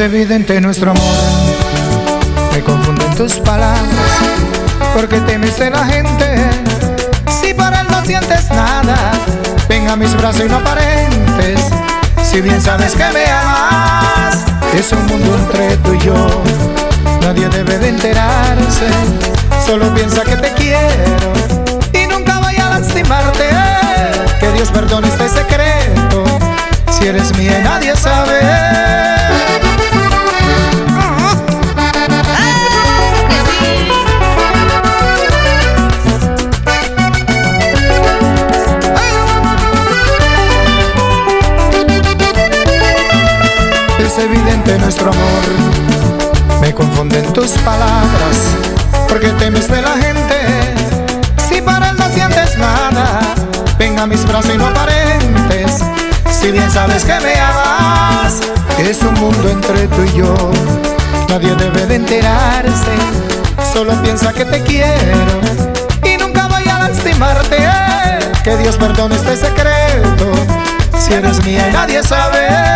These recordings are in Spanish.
Evidente nuestro amor, me confunden tus palabras, porque temes de la gente. Si para él no sientes nada, ven a mis brazos y no aparentes. Si bien sabes que me amas, es un mundo entre tú y yo. Nadie debe de enterarse, solo piensa que te quiero y nunca vaya a lastimarte. Que Dios perdone este secreto, si eres mía nadie sabe. Evidente nuestro amor. Me confunden tus palabras, porque temes de la gente. Si para él no sientes nada, venga a mis brazos y no aparentes. Si bien sabes que me amas, es un mundo entre tú y yo. Nadie debe de enterarse, solo piensa que te quiero y nunca voy a lastimarte. Que Dios perdone este secreto, si eres mía y nadie sabe.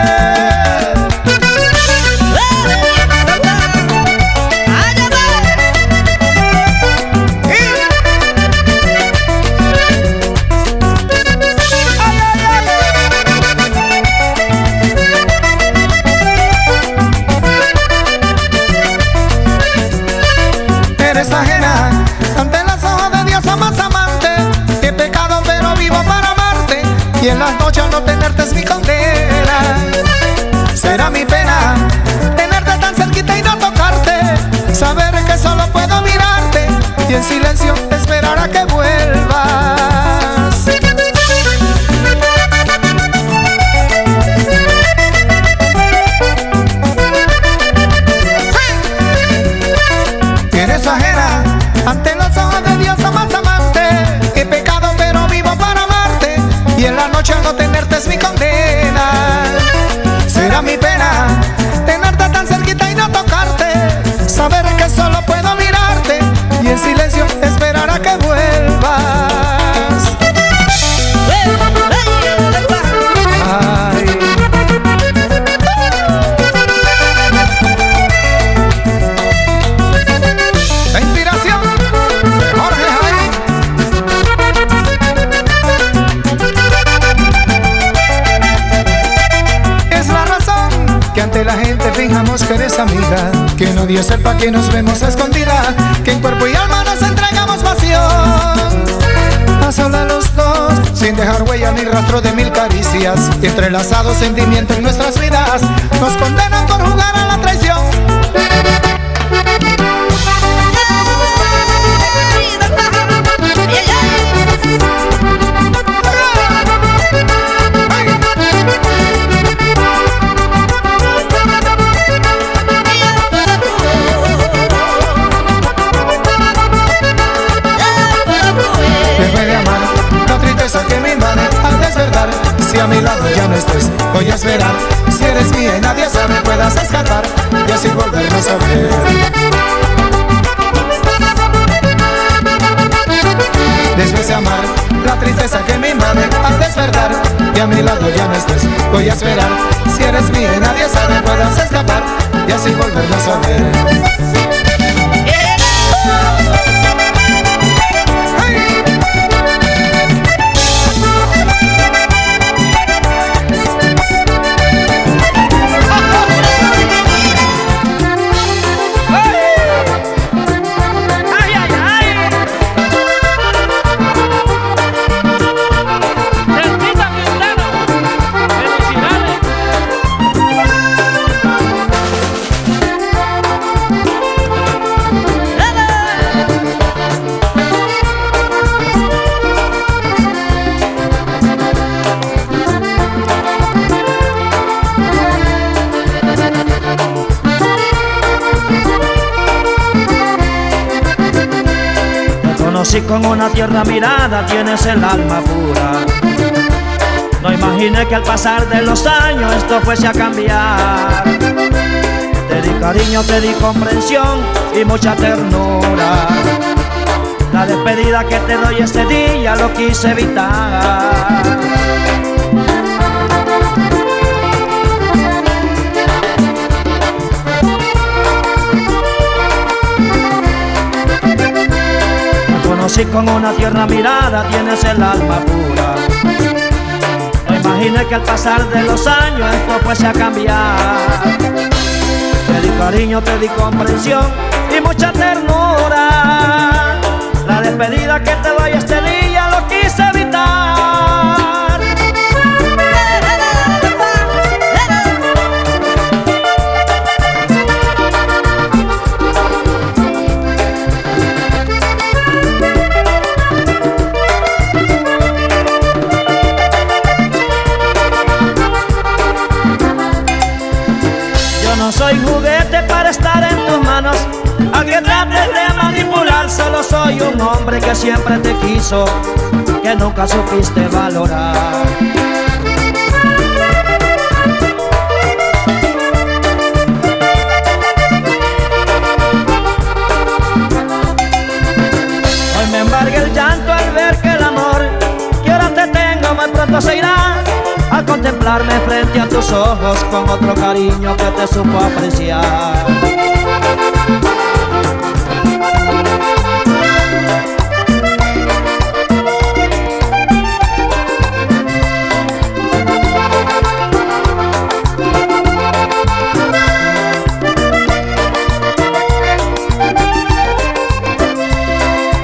Que nos vemos a escondida. Que en cuerpo y alma nos entregamos pasión. A solas los dos, sin dejar huella ni rastro de mil caricias. Entrelazados sentimientos en nuestras vidas. Nos condenan por jugar a la traición. No estés, voy a esperar. Si eres mía y nadie sabe, puedas escapar y así volvernos a ver. Después de amar la tristeza que me invade al despertar y a mi lado ya no estés, voy a esperar. Si eres mía y nadie sabe, puedas escapar y así volvernos a ver. Conocí con una tierna mirada, tienes el alma pura. No imaginé que al pasar de los años esto fuese a cambiar. Te di cariño, te di comprensión y mucha ternura. La despedida que te doy este día lo quise evitar. Conocí con una tierna mirada, tienes el alma pura. No imaginé que al pasar de los años esto fuese a cambiar. Te di cariño, te di comprensión y mucha ternura. La despedida que te doy este estar en tus manos. Aunque trates de manipular, solo soy un hombre que siempre te quiso, que nunca supiste valorar. Hoy me embarga el llanto al ver que el amor que ahora te tengo muy pronto se irá. Al contemplarme frente a tus ojos con otro cariño que te supo apreciar.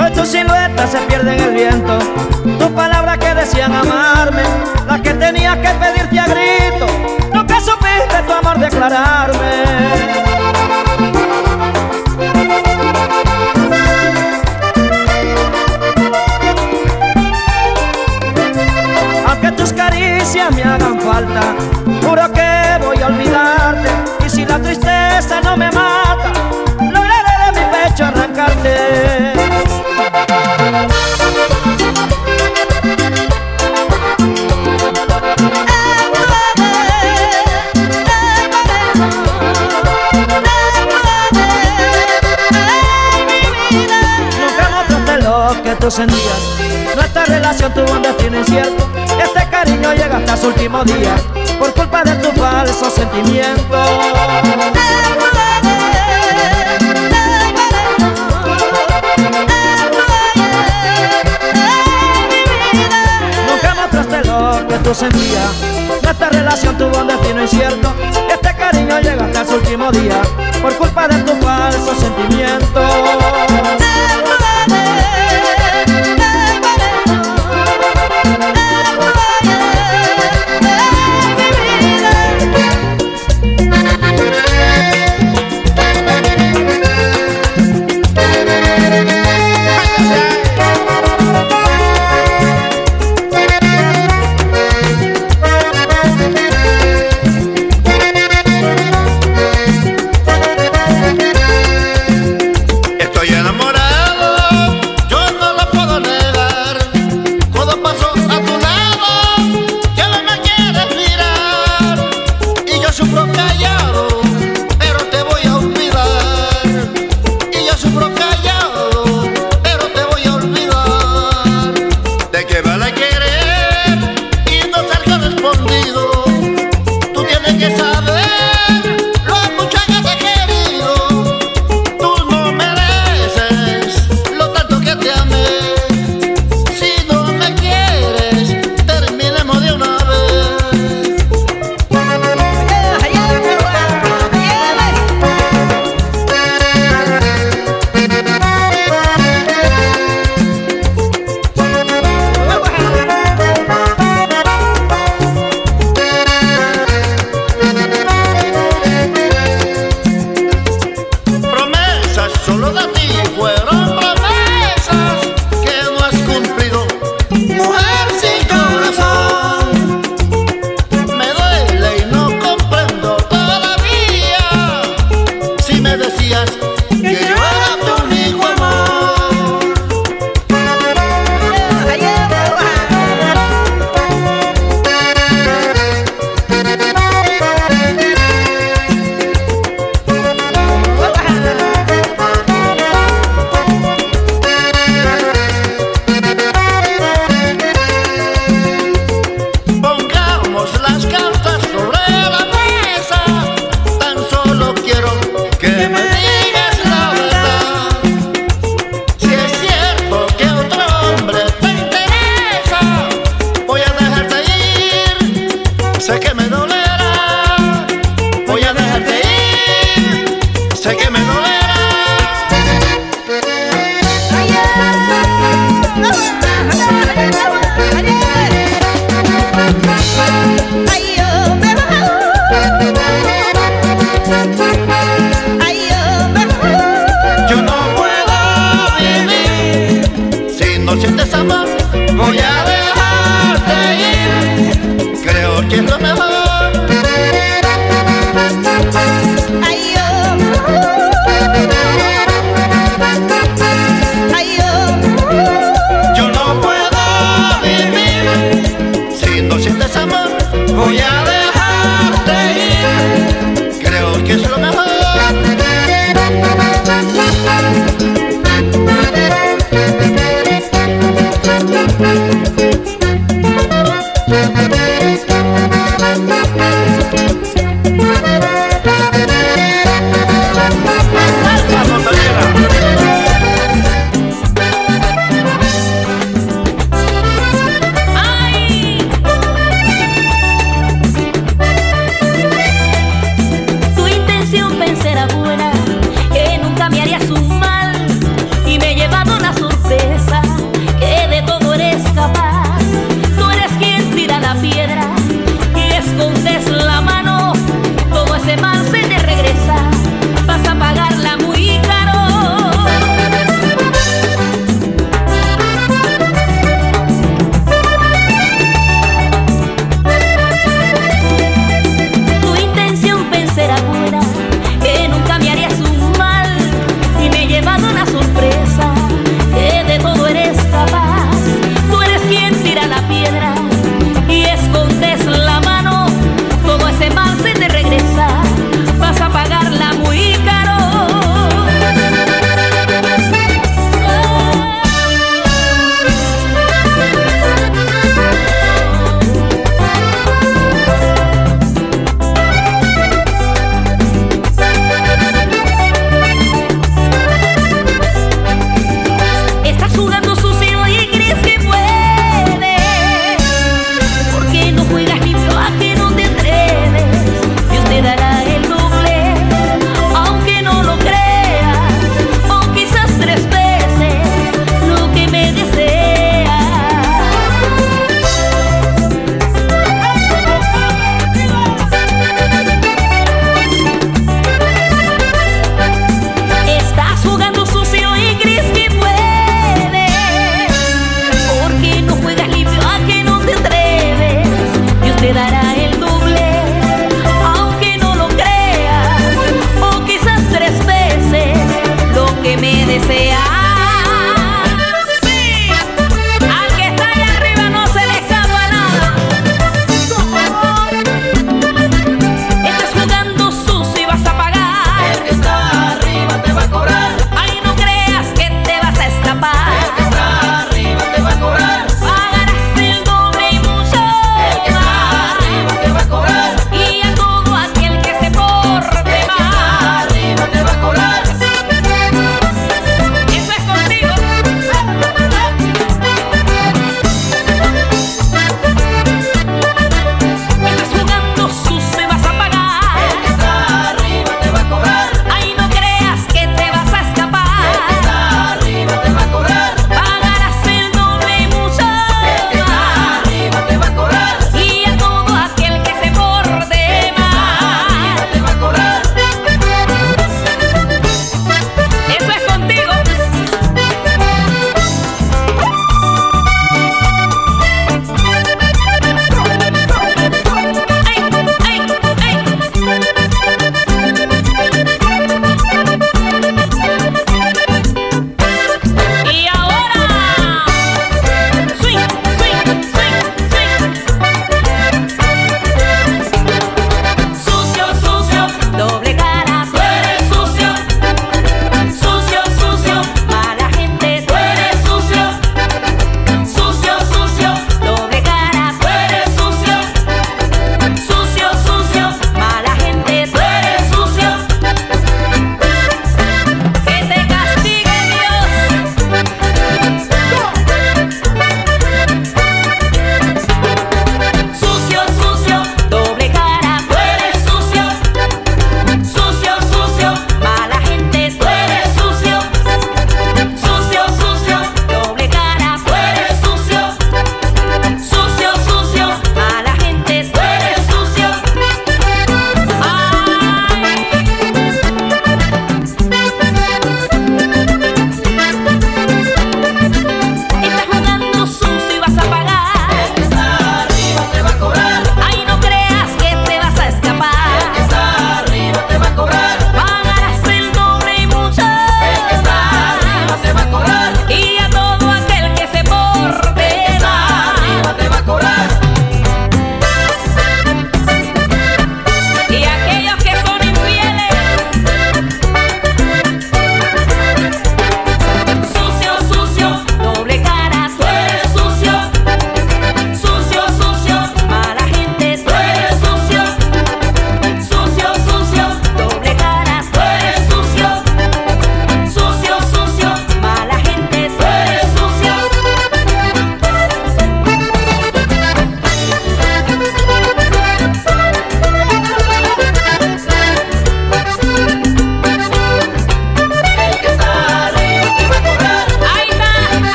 Hoy tu silueta se pierde en el viento, tus palabras que decían amarme, que pedirte a grito, nunca supiste tu amor declararme. Que tú sentías. Nuestra relación tuvo un destino incierto. Este cariño llega hasta su último día por culpa de tu falso sentimiento. Nunca mostraste lo que tú sentías. Nuestra relación tuvo un destino incierto. Este cariño llega hasta su último día por culpa de tu falso sentimiento.